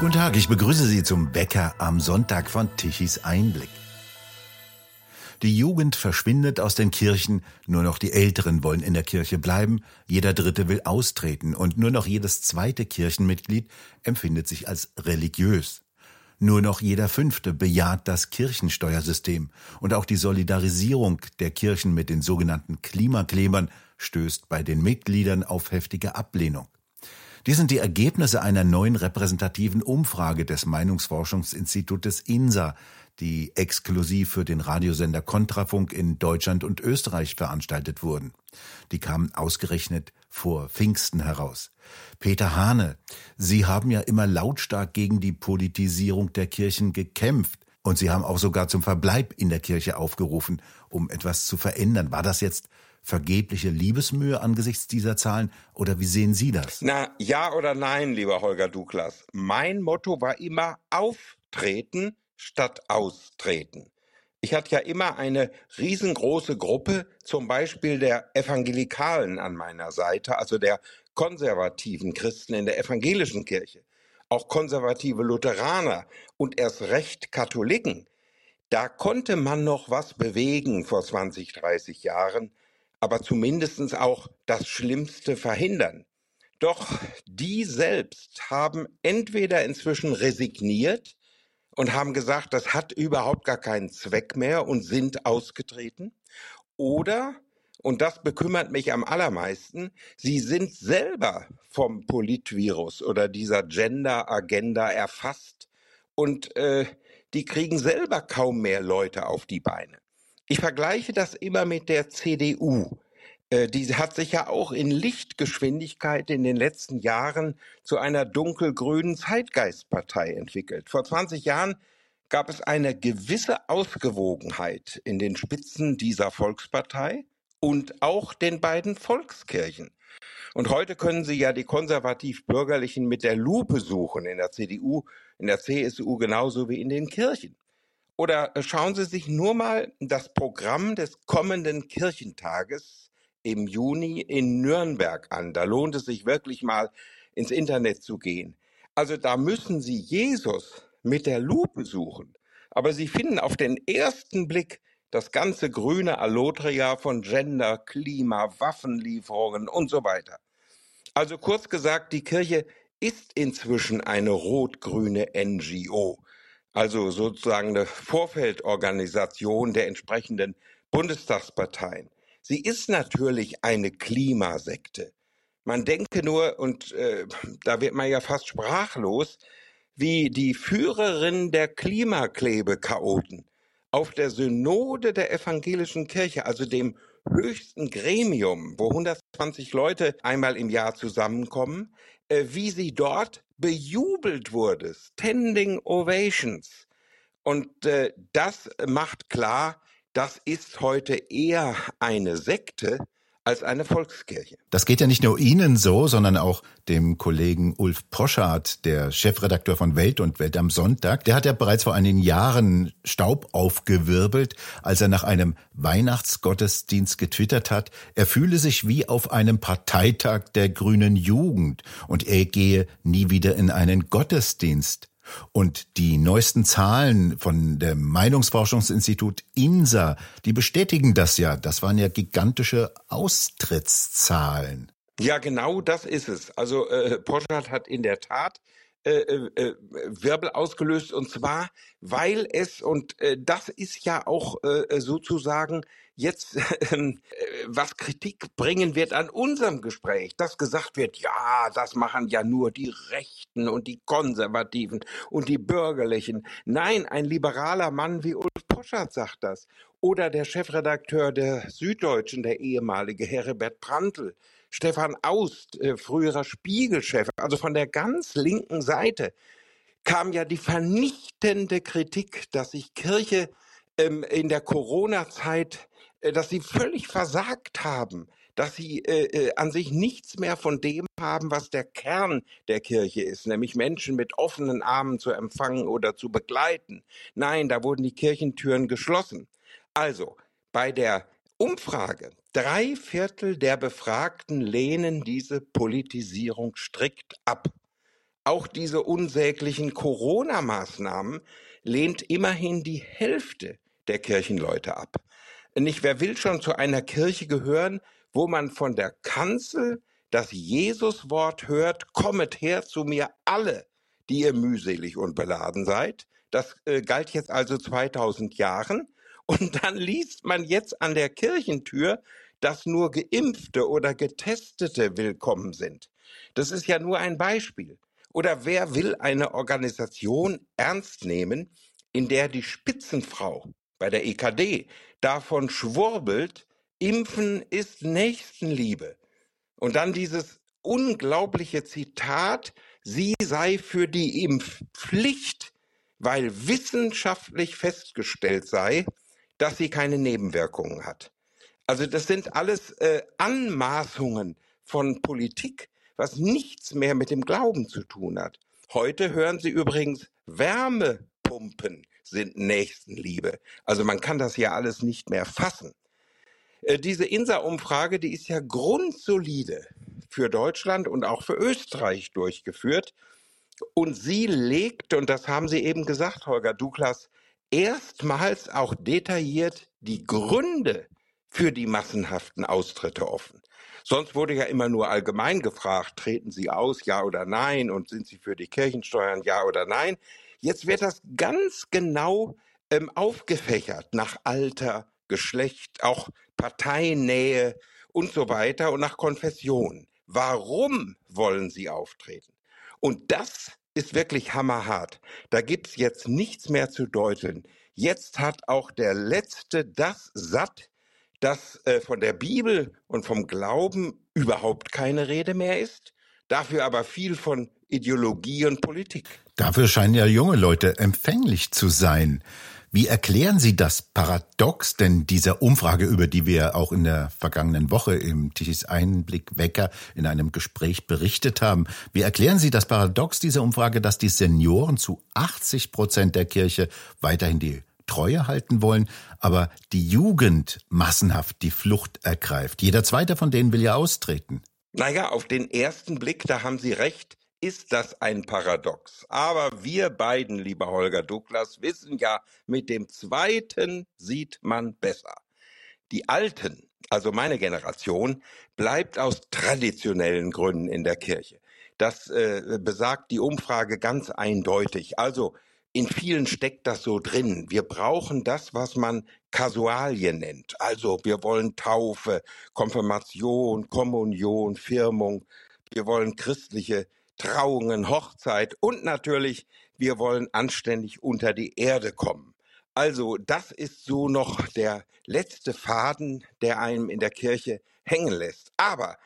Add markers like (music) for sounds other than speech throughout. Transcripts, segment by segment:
Guten Tag, ich begrüße Sie zum Bäcker am Sonntag von Tichys Einblick. Die Jugend verschwindet aus den Kirchen, nur noch die Älteren wollen in der Kirche bleiben, jeder Dritte will austreten und nur noch jedes zweite Kirchenmitglied empfindet sich als religiös. Nur noch jeder Fünfte bejaht das Kirchensteuersystem und auch die Solidarisierung der Kirchen mit den sogenannten Klimaklebern stößt bei den Mitgliedern auf heftige Ablehnung. Dies sind die Ergebnisse einer neuen repräsentativen Umfrage des Meinungsforschungsinstitutes INSA, die exklusiv für den Radiosender Kontrafunk in Deutschland und Österreich veranstaltet wurden. Die kamen ausgerechnet vor Pfingsten heraus. Peter Hane, Sie haben ja immer lautstark gegen die Politisierung der Kirchen gekämpft. Und Sie haben auch sogar zum Verbleib in der Kirche aufgerufen, um etwas zu verändern. War das jetzt vergebliche Liebesmühe angesichts dieser Zahlen oder wie sehen Sie das? Na, ja oder nein, lieber Holger Douglas. Mein Motto war immer auftreten statt austreten. Ich hatte ja immer eine riesengroße Gruppe, zum Beispiel der Evangelikalen an meiner Seite, also der konservativen Christen in der evangelischen Kirche, auch konservative Lutheraner und erst recht Katholiken. Da konnte man noch was bewegen vor 20, 30 Jahren aber zumindest auch das Schlimmste verhindern. Doch die selbst haben entweder inzwischen resigniert und haben gesagt, das hat überhaupt gar keinen Zweck mehr und sind ausgetreten, oder, und das bekümmert mich am allermeisten, sie sind selber vom Politvirus oder dieser Gender-Agenda erfasst und äh, die kriegen selber kaum mehr Leute auf die Beine. Ich vergleiche das immer mit der CDU. Äh, die hat sich ja auch in Lichtgeschwindigkeit in den letzten Jahren zu einer dunkelgrünen Zeitgeistpartei entwickelt. Vor 20 Jahren gab es eine gewisse Ausgewogenheit in den Spitzen dieser Volkspartei und auch den beiden Volkskirchen. Und heute können Sie ja die konservativ-bürgerlichen mit der Lupe suchen in der CDU, in der CSU genauso wie in den Kirchen. Oder äh, schauen Sie sich nur mal das Programm des kommenden Kirchentages im Juni in Nürnberg an. Da lohnt es sich wirklich mal ins Internet zu gehen. Also da müssen Sie Jesus mit der Lupe suchen. Aber Sie finden auf den ersten Blick das ganze grüne Allotria von Gender, Klima, Waffenlieferungen und so weiter. Also kurz gesagt, die Kirche ist inzwischen eine rot-grüne NGO also sozusagen eine Vorfeldorganisation der entsprechenden Bundestagsparteien. Sie ist natürlich eine Klimasekte. Man denke nur, und äh, da wird man ja fast sprachlos, wie die Führerin der Klimaklebechaoten auf der Synode der evangelischen Kirche, also dem höchsten Gremium, wo 120 Leute einmal im Jahr zusammenkommen, äh, wie sie dort bejubelt wurde. Standing Ovations. Und äh, das macht klar, das ist heute eher eine Sekte als eine Volkskirche. Das geht ja nicht nur Ihnen so, sondern auch dem Kollegen Ulf Poschardt, der Chefredakteur von Welt und Welt am Sonntag. Der hat ja bereits vor einigen Jahren Staub aufgewirbelt, als er nach einem Weihnachtsgottesdienst getwittert hat, er fühle sich wie auf einem Parteitag der grünen Jugend und er gehe nie wieder in einen Gottesdienst. Und die neuesten Zahlen von dem Meinungsforschungsinstitut INSA, die bestätigen das ja. Das waren ja gigantische Austrittszahlen. Ja, genau das ist es. Also äh, Poschardt hat in der Tat äh, äh, äh, Wirbel ausgelöst und zwar, weil es, und äh, das ist ja auch äh, sozusagen jetzt, (laughs) äh, was Kritik bringen wird an unserem Gespräch, dass gesagt wird, ja, das machen ja nur die Rechten und die Konservativen und die Bürgerlichen. Nein, ein liberaler Mann wie Ulf Poschardt sagt das. Oder der Chefredakteur der Süddeutschen, der ehemalige Herbert Prantl. Stefan Aust, äh, früherer Spiegelchef, also von der ganz linken Seite kam ja die vernichtende Kritik, dass sich Kirche ähm, in der Corona-Zeit äh, dass sie völlig versagt haben, dass sie äh, äh, an sich nichts mehr von dem haben, was der Kern der Kirche ist, nämlich Menschen mit offenen Armen zu empfangen oder zu begleiten. Nein, da wurden die Kirchentüren geschlossen. Also, bei der Umfrage, drei Viertel der Befragten lehnen diese Politisierung strikt ab. Auch diese unsäglichen Corona-Maßnahmen lehnt immerhin die Hälfte der Kirchenleute ab. Nicht wer will schon zu einer Kirche gehören, wo man von der Kanzel das Jesuswort hört, kommet her zu mir alle, die ihr mühselig und beladen seid. Das äh, galt jetzt also 2000 Jahren. Und dann liest man jetzt an der Kirchentür, dass nur Geimpfte oder Getestete willkommen sind. Das ist ja nur ein Beispiel. Oder wer will eine Organisation ernst nehmen, in der die Spitzenfrau bei der EKD davon schwurbelt, Impfen ist Nächstenliebe. Und dann dieses unglaubliche Zitat, sie sei für die Impfpflicht, weil wissenschaftlich festgestellt sei, dass sie keine Nebenwirkungen hat. Also das sind alles äh, Anmaßungen von Politik, was nichts mehr mit dem Glauben zu tun hat. Heute hören Sie übrigens, Wärmepumpen sind Nächstenliebe. Also man kann das ja alles nicht mehr fassen. Äh, diese INSA-Umfrage, die ist ja grundsolide für Deutschland und auch für Österreich durchgeführt. Und sie legt, und das haben Sie eben gesagt, Holger Douglas, erstmals auch detailliert die Gründe für die massenhaften Austritte offen. Sonst wurde ja immer nur allgemein gefragt, treten Sie aus, ja oder nein, und sind Sie für die Kirchensteuern, ja oder nein. Jetzt wird das ganz genau ähm, aufgefächert nach Alter, Geschlecht, auch Parteinähe und so weiter und nach Konfession. Warum wollen sie auftreten? Und das ist wirklich hammerhart. Da gibt's jetzt nichts mehr zu deuteln. Jetzt hat auch der Letzte das satt, dass äh, von der Bibel und vom Glauben überhaupt keine Rede mehr ist, dafür aber viel von Ideologie und Politik. Dafür scheinen ja junge Leute empfänglich zu sein. Wie erklären Sie das Paradox denn dieser Umfrage, über die wir auch in der vergangenen Woche im Tichys Einblick Wecker in einem Gespräch berichtet haben? Wie erklären Sie das Paradox dieser Umfrage, dass die Senioren zu 80 Prozent der Kirche weiterhin die Treue halten wollen, aber die Jugend massenhaft die Flucht ergreift? Jeder zweite von denen will ja austreten. Naja, auf den ersten Blick, da haben Sie recht ist das ein Paradox. Aber wir beiden, lieber Holger Douglas, wissen ja, mit dem zweiten sieht man besser. Die Alten, also meine Generation, bleibt aus traditionellen Gründen in der Kirche. Das äh, besagt die Umfrage ganz eindeutig. Also in vielen steckt das so drin. Wir brauchen das, was man Kasualien nennt. Also wir wollen Taufe, Konfirmation, Kommunion, Firmung. Wir wollen christliche Trauungen, Hochzeit und natürlich, wir wollen anständig unter die Erde kommen. Also das ist so noch der letzte Faden, der einem in der Kirche hängen lässt. Aber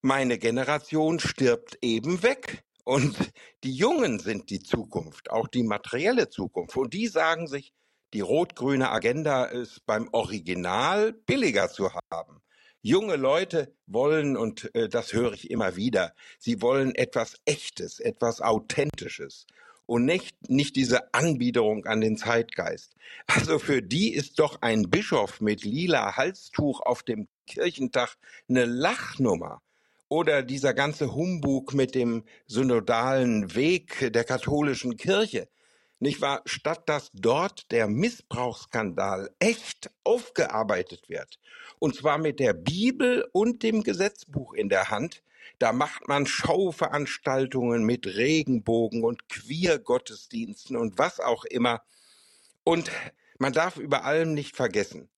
meine Generation stirbt eben weg. Und die Jungen sind die Zukunft, auch die materielle Zukunft. Und die sagen sich, die rot-grüne Agenda ist beim Original billiger zu haben. Junge Leute wollen, und äh, das höre ich immer wieder, sie wollen etwas Echtes, etwas Authentisches und nicht, nicht diese Anbiederung an den Zeitgeist. Also für die ist doch ein Bischof mit lila Halstuch auf dem Kirchentag eine Lachnummer. Oder dieser ganze Humbug mit dem synodalen Weg der katholischen Kirche nicht wahr, statt dass dort der Missbrauchsskandal echt aufgearbeitet wird, und zwar mit der Bibel und dem Gesetzbuch in der Hand, da macht man Schauveranstaltungen mit Regenbogen und Queer-Gottesdiensten und was auch immer. Und man darf über allem nicht vergessen,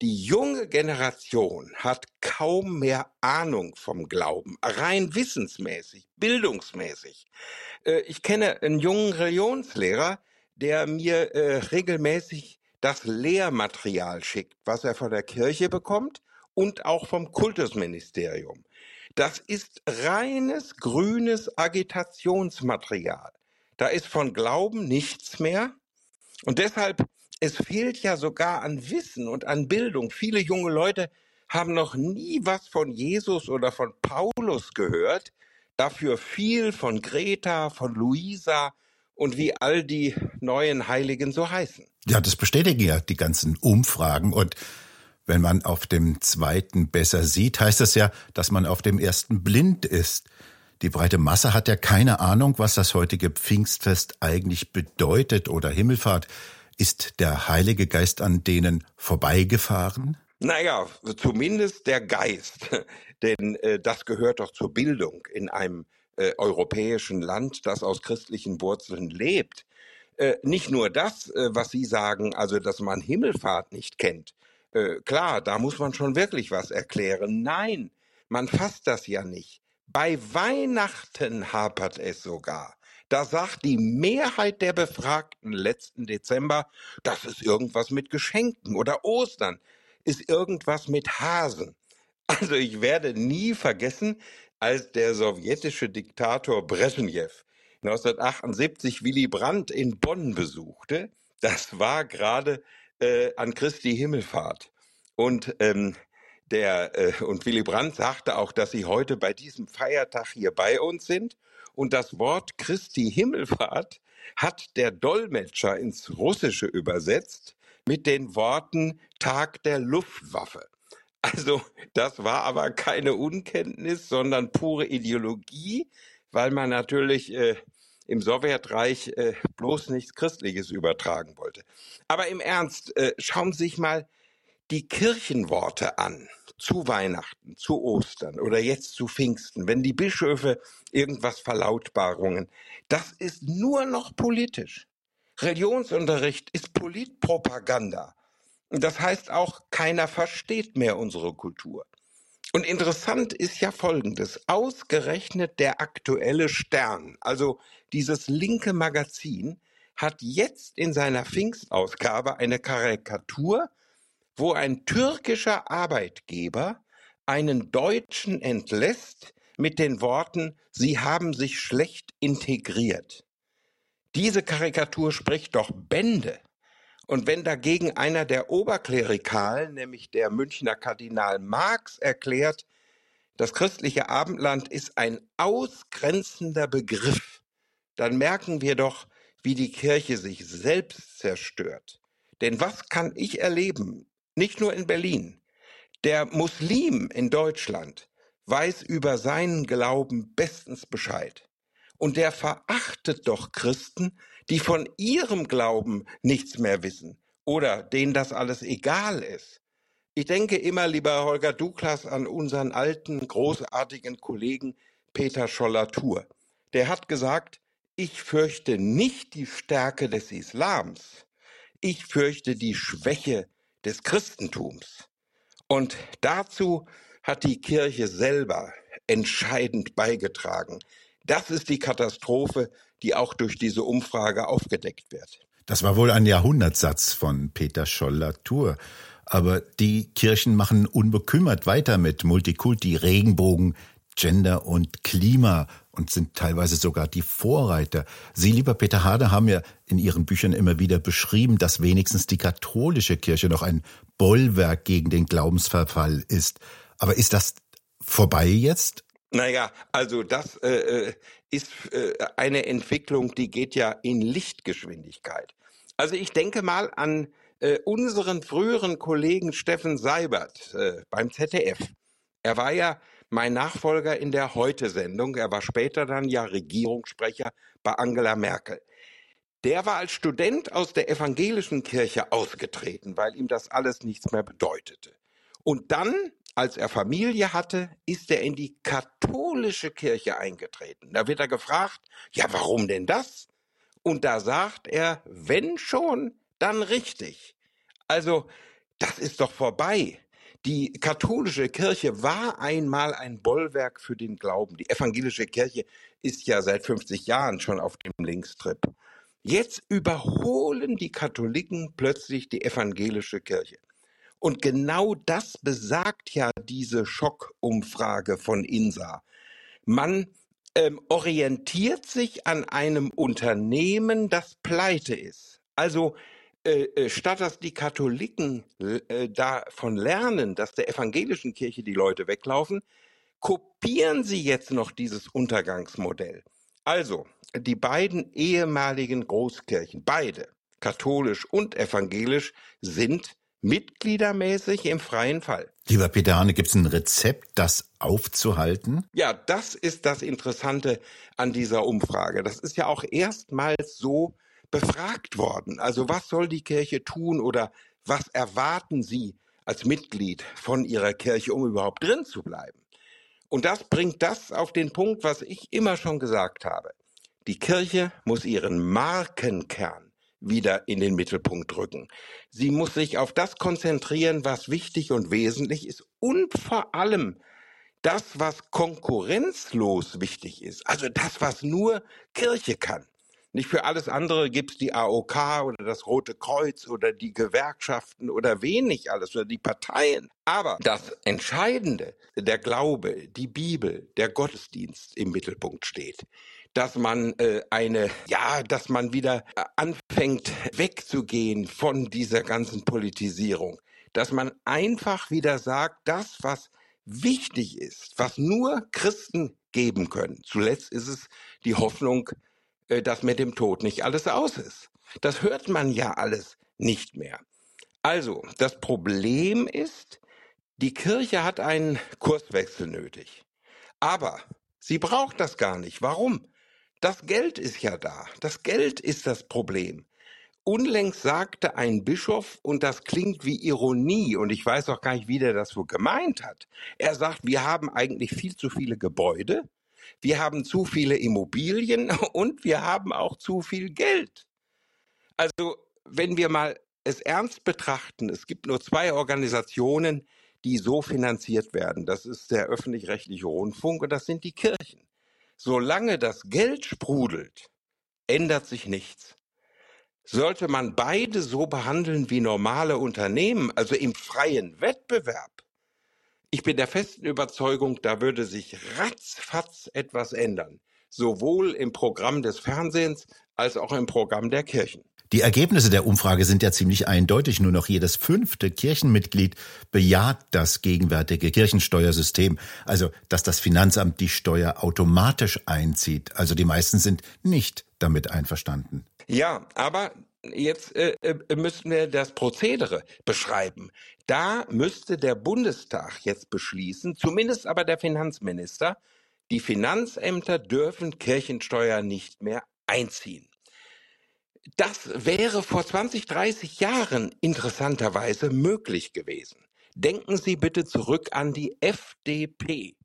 die junge Generation hat kaum mehr Ahnung vom Glauben, rein wissensmäßig, bildungsmäßig. Äh, ich kenne einen jungen Religionslehrer, der mir äh, regelmäßig das Lehrmaterial schickt, was er von der Kirche bekommt und auch vom Kultusministerium. Das ist reines grünes Agitationsmaterial. Da ist von Glauben nichts mehr. Und deshalb, es fehlt ja sogar an Wissen und an Bildung. Viele junge Leute haben noch nie was von Jesus oder von Paulus gehört, dafür viel von Greta, von Luisa, und wie all die neuen Heiligen so heißen. Ja, das bestätigen ja die ganzen Umfragen und wenn man auf dem zweiten besser sieht, heißt das ja, dass man auf dem ersten blind ist. Die breite Masse hat ja keine Ahnung, was das heutige Pfingstfest eigentlich bedeutet oder Himmelfahrt. Ist der Heilige Geist an denen vorbeigefahren? Naja, zumindest der Geist. (laughs) Denn äh, das gehört doch zur Bildung in einem äh, europäischen Land, das aus christlichen Wurzeln lebt. Äh, nicht nur das, äh, was Sie sagen, also dass man Himmelfahrt nicht kennt. Äh, klar, da muss man schon wirklich was erklären. Nein, man fasst das ja nicht. Bei Weihnachten hapert es sogar. Da sagt die Mehrheit der Befragten letzten Dezember, das ist irgendwas mit Geschenken oder Ostern, ist irgendwas mit Hasen. (laughs) Also ich werde nie vergessen, als der sowjetische Diktator Brezhnev 1978 Willy Brandt in Bonn besuchte. Das war gerade äh, an Christi Himmelfahrt. Und ähm, der äh, und Willy Brandt sagte auch, dass sie heute bei diesem Feiertag hier bei uns sind. Und das Wort Christi Himmelfahrt hat der Dolmetscher ins Russische übersetzt mit den Worten Tag der Luftwaffe. Also das war aber keine Unkenntnis, sondern pure Ideologie, weil man natürlich äh, im Sowjetreich äh, bloß nichts Christliches übertragen wollte. Aber im Ernst, äh, schauen Sie sich mal die Kirchenworte an zu Weihnachten, zu Ostern oder jetzt zu Pfingsten, wenn die Bischöfe irgendwas Verlautbarungen, das ist nur noch politisch. Religionsunterricht ist Politpropaganda. Das heißt auch, keiner versteht mehr unsere Kultur. Und interessant ist ja Folgendes. Ausgerechnet der aktuelle Stern, also dieses linke Magazin, hat jetzt in seiner Pfingstausgabe eine Karikatur, wo ein türkischer Arbeitgeber einen Deutschen entlässt mit den Worten, Sie haben sich schlecht integriert. Diese Karikatur spricht doch Bände. Und wenn dagegen einer der Oberklerikalen, nämlich der Münchner Kardinal Marx, erklärt, das christliche Abendland ist ein ausgrenzender Begriff, dann merken wir doch, wie die Kirche sich selbst zerstört. Denn was kann ich erleben, nicht nur in Berlin? Der Muslim in Deutschland weiß über seinen Glauben bestens Bescheid. Und der verachtet doch Christen, die von ihrem Glauben nichts mehr wissen oder denen das alles egal ist. Ich denke immer, lieber Holger Douglas, an unseren alten, großartigen Kollegen Peter Scholler-Tour. Der hat gesagt, ich fürchte nicht die Stärke des Islams, ich fürchte die Schwäche des Christentums. Und dazu hat die Kirche selber entscheidend beigetragen. Das ist die Katastrophe, die auch durch diese Umfrage aufgedeckt wird. Das war wohl ein Jahrhundertsatz von Peter Scholler-Tour. Aber die Kirchen machen unbekümmert weiter mit Multikulti, Regenbogen, Gender und Klima und sind teilweise sogar die Vorreiter. Sie, lieber Peter Hade, haben ja in Ihren Büchern immer wieder beschrieben, dass wenigstens die katholische Kirche noch ein Bollwerk gegen den Glaubensverfall ist. Aber ist das vorbei jetzt? Naja, also das äh, äh, ist äh, eine Entwicklung, die geht ja in Lichtgeschwindigkeit. Also ich denke mal an äh, unseren früheren Kollegen Steffen Seibert äh, beim ZDF. Er war ja mein Nachfolger in der Heute-Sendung. Er war später dann ja Regierungssprecher bei Angela Merkel. Der war als Student aus der evangelischen Kirche ausgetreten, weil ihm das alles nichts mehr bedeutete. Und dann als er Familie hatte, ist er in die katholische Kirche eingetreten. Da wird er gefragt, ja, warum denn das? Und da sagt er, wenn schon, dann richtig. Also, das ist doch vorbei. Die katholische Kirche war einmal ein Bollwerk für den Glauben. Die evangelische Kirche ist ja seit 50 Jahren schon auf dem Linkstrip. Jetzt überholen die Katholiken plötzlich die evangelische Kirche. Und genau das besagt ja diese Schockumfrage von INSA. Man ähm, orientiert sich an einem Unternehmen, das pleite ist. Also äh, äh, statt dass die Katholiken äh, davon lernen, dass der evangelischen Kirche die Leute weglaufen, kopieren sie jetzt noch dieses Untergangsmodell. Also, die beiden ehemaligen Großkirchen, beide, katholisch und evangelisch, sind mitgliedermäßig im freien Fall. Lieber Peter Hane, gibt es ein Rezept, das aufzuhalten? Ja, das ist das Interessante an dieser Umfrage. Das ist ja auch erstmals so befragt worden. Also was soll die Kirche tun oder was erwarten Sie als Mitglied von Ihrer Kirche, um überhaupt drin zu bleiben? Und das bringt das auf den Punkt, was ich immer schon gesagt habe. Die Kirche muss ihren Markenkern wieder in den Mittelpunkt rücken. Sie muss sich auf das konzentrieren, was wichtig und wesentlich ist und vor allem das, was konkurrenzlos wichtig ist. Also das, was nur Kirche kann. Nicht für alles andere gibt's die AOK oder das Rote Kreuz oder die Gewerkschaften oder wenig alles oder die Parteien. Aber das Entscheidende, der Glaube, die Bibel, der Gottesdienst im Mittelpunkt steht dass man äh, eine, ja, dass man wieder äh, anfängt wegzugehen von dieser ganzen Politisierung, dass man einfach wieder sagt, das, was wichtig ist, was nur Christen geben können. Zuletzt ist es die Hoffnung, dass mit dem Tod nicht alles aus ist. Das hört man ja alles nicht mehr. Also, das Problem ist, die Kirche hat einen Kurswechsel nötig. Aber sie braucht das gar nicht. Warum? Das Geld ist ja da. Das Geld ist das Problem. Unlängst sagte ein Bischof, und das klingt wie Ironie, und ich weiß auch gar nicht, wie der das wohl gemeint hat. Er sagt, wir haben eigentlich viel zu viele Gebäude, wir haben zu viele Immobilien (laughs) und wir haben auch zu viel Geld. Also, wenn wir mal es ernst betrachten, es gibt nur zwei Organisationen, die so finanziert werden. Das ist der öffentlich-rechtliche Rundfunk und das sind die Kirchen. Solange das Geld sprudelt, ändert sich nichts. Sollte man beide so behandeln wie normale Unternehmen, also im freien Wettbewerb, ich bin der festen Überzeugung, da würde sich ratzfatz etwas ändern, sowohl im Programm des Fernsehens als auch im Programm der Kirchen. Die Ergebnisse der Umfrage sind ja ziemlich eindeutig. Nur noch jedes fünfte Kirchenmitglied bejaht das gegenwärtige Kirchensteuersystem, also dass das Finanzamt die Steuer automatisch einzieht. Also die meisten sind nicht damit einverstanden. Ja, aber jetzt äh, äh müssten wir das Prozedere beschreiben. Da müsste der Bundestag jetzt beschließen, zumindest aber der Finanzminister, die Finanzämter dürfen Kirchensteuer nicht mehr einziehen. Das wäre vor 20, 30 Jahren interessanterweise möglich gewesen. Denken Sie bitte zurück an die FDP.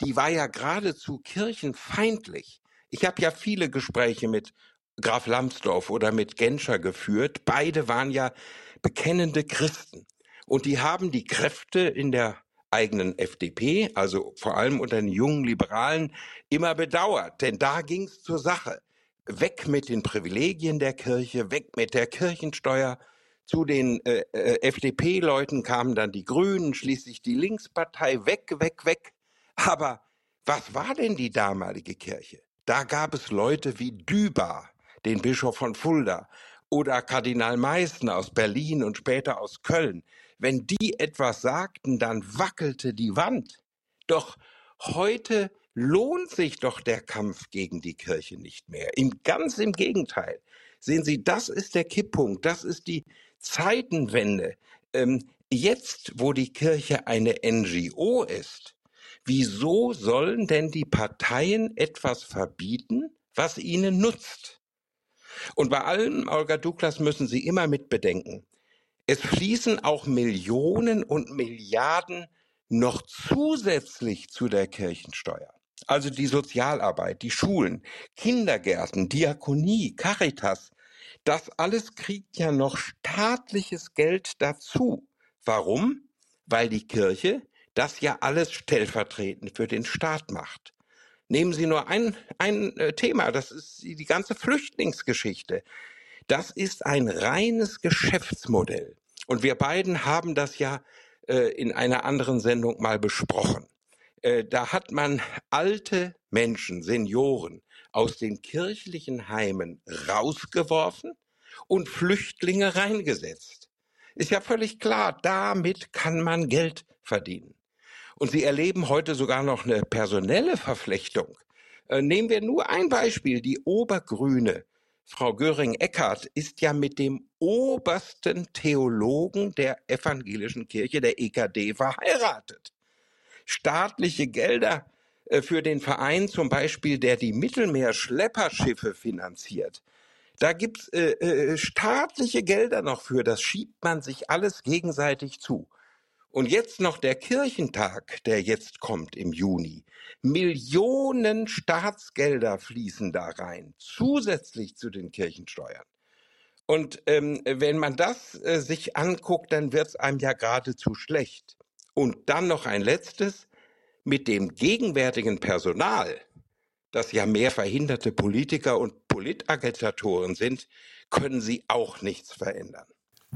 Die war ja geradezu kirchenfeindlich. Ich habe ja viele Gespräche mit Graf Lambsdorff oder mit Genscher geführt. Beide waren ja bekennende Christen. Und die haben die Kräfte in der eigenen FDP, also vor allem unter den jungen Liberalen, immer bedauert. Denn da ging es zur Sache weg mit den Privilegien der Kirche, weg mit der Kirchensteuer. Zu den äh, äh, FDP-Leuten kamen dann die Grünen, schließlich die Linkspartei, weg, weg, weg. Aber was war denn die damalige Kirche? Da gab es Leute wie Düber, den Bischof von Fulda, oder Kardinal Meißner aus Berlin und später aus Köln. Wenn die etwas sagten, dann wackelte die Wand. Doch heute lohnt sich doch der Kampf gegen die Kirche nicht mehr. Im, ganz im Gegenteil. Sehen Sie, das ist der Kipppunkt, das ist die Zeitenwende. Ähm, jetzt, wo die Kirche eine NGO ist, wieso sollen denn die Parteien etwas verbieten, was ihnen nutzt? Und bei allem, Olga Douglas, müssen Sie immer mit bedenken. Es fließen auch Millionen und Milliarden noch zusätzlich zu der Kirchensteuer. Also die Sozialarbeit, die Schulen, Kindergärten, Diakonie, Caritas, das alles kriegt ja noch staatliches Geld dazu. Warum? Weil die Kirche das ja alles stellvertretend für den Staat macht. Nehmen Sie nur ein, ein äh, Thema, das ist die ganze Flüchtlingsgeschichte. Das ist ein reines Geschäftsmodell. Und wir beiden haben das ja äh, in einer anderen Sendung mal besprochen. Äh, da hat man alte Menschen, Senioren aus den kirchlichen Heimen rausgeworfen und Flüchtlinge reingesetzt. Ist ja völlig klar, damit kann man Geld verdienen. Und sie erleben heute sogar noch eine personelle Verflechtung. Äh, nehmen wir nur ein Beispiel. Die Obergrüne, Frau Göring-Eckardt, ist ja mit dem obersten Theologen der evangelischen Kirche, der EKD, verheiratet. Staatliche Gelder äh, für den Verein zum Beispiel, der die Mittelmeerschlepperschiffe finanziert. Da gibt's äh, äh, staatliche Gelder noch für, das schiebt man sich alles gegenseitig zu. Und jetzt noch der Kirchentag, der jetzt kommt im Juni. Millionen Staatsgelder fließen da rein, zusätzlich zu den Kirchensteuern. Und ähm, wenn man das äh, sich anguckt, dann wird es einem ja geradezu schlecht. Und dann noch ein letztes mit dem gegenwärtigen Personal, das ja mehr verhinderte Politiker und Politagitatoren sind, können sie auch nichts verändern.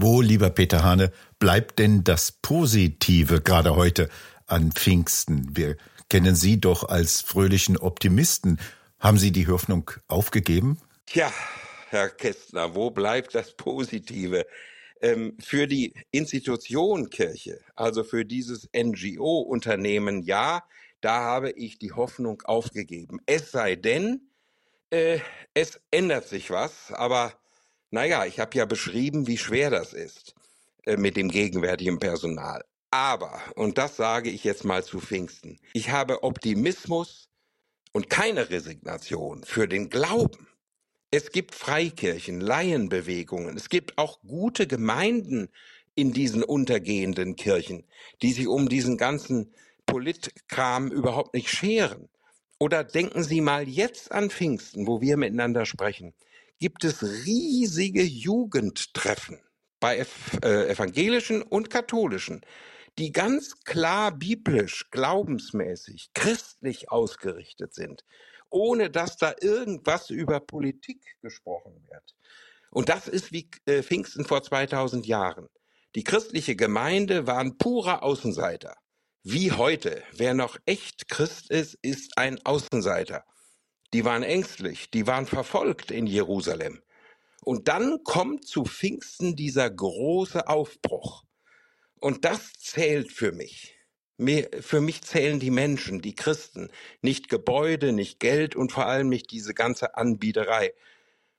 Wo, lieber Peter Hane, bleibt denn das Positive gerade heute an Pfingsten? Wir kennen Sie doch als fröhlichen Optimisten. Haben Sie die Hoffnung aufgegeben? Tja, Herr Kästner, wo bleibt das Positive? Ähm, für die Institution Kirche, also für dieses NGO-Unternehmen, ja, da habe ich die Hoffnung aufgegeben. Es sei denn, äh, es ändert sich was, aber naja, ich habe ja beschrieben, wie schwer das ist äh, mit dem gegenwärtigen Personal. Aber, und das sage ich jetzt mal zu Pfingsten, ich habe Optimismus und keine Resignation für den Glauben. Es gibt Freikirchen, Laienbewegungen, es gibt auch gute Gemeinden in diesen untergehenden Kirchen, die sich um diesen ganzen Politkram überhaupt nicht scheren. Oder denken Sie mal jetzt an Pfingsten, wo wir miteinander sprechen. Gibt es riesige Jugendtreffen bei äh, evangelischen und katholischen, die ganz klar biblisch, glaubensmäßig, christlich ausgerichtet sind ohne dass da irgendwas über Politik gesprochen wird. Und das ist wie äh, Pfingsten vor 2000 Jahren. Die christliche Gemeinde war ein purer Außenseiter. Wie heute. Wer noch echt Christ ist, ist ein Außenseiter. Die waren ängstlich, die waren verfolgt in Jerusalem. Und dann kommt zu Pfingsten dieser große Aufbruch. Und das zählt für mich. Für mich zählen die Menschen, die Christen, nicht Gebäude, nicht Geld und vor allem nicht diese ganze Anbiederei.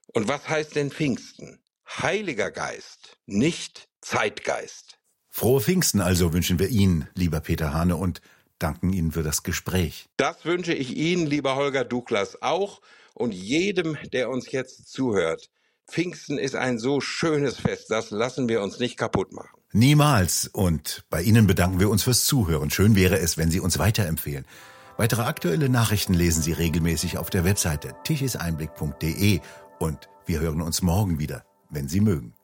Und was heißt denn Pfingsten? Heiliger Geist, nicht Zeitgeist. Frohe Pfingsten also wünschen wir Ihnen, lieber Peter Hane, und danken Ihnen für das Gespräch. Das wünsche ich Ihnen, lieber Holger Douglas, auch und jedem, der uns jetzt zuhört. Pfingsten ist ein so schönes Fest, das lassen wir uns nicht kaputt machen. Niemals. Und bei Ihnen bedanken wir uns fürs Zuhören. Schön wäre es, wenn Sie uns weiterempfehlen. Weitere aktuelle Nachrichten lesen Sie regelmäßig auf der Webseite tichiseinblick.de und wir hören uns morgen wieder, wenn Sie mögen.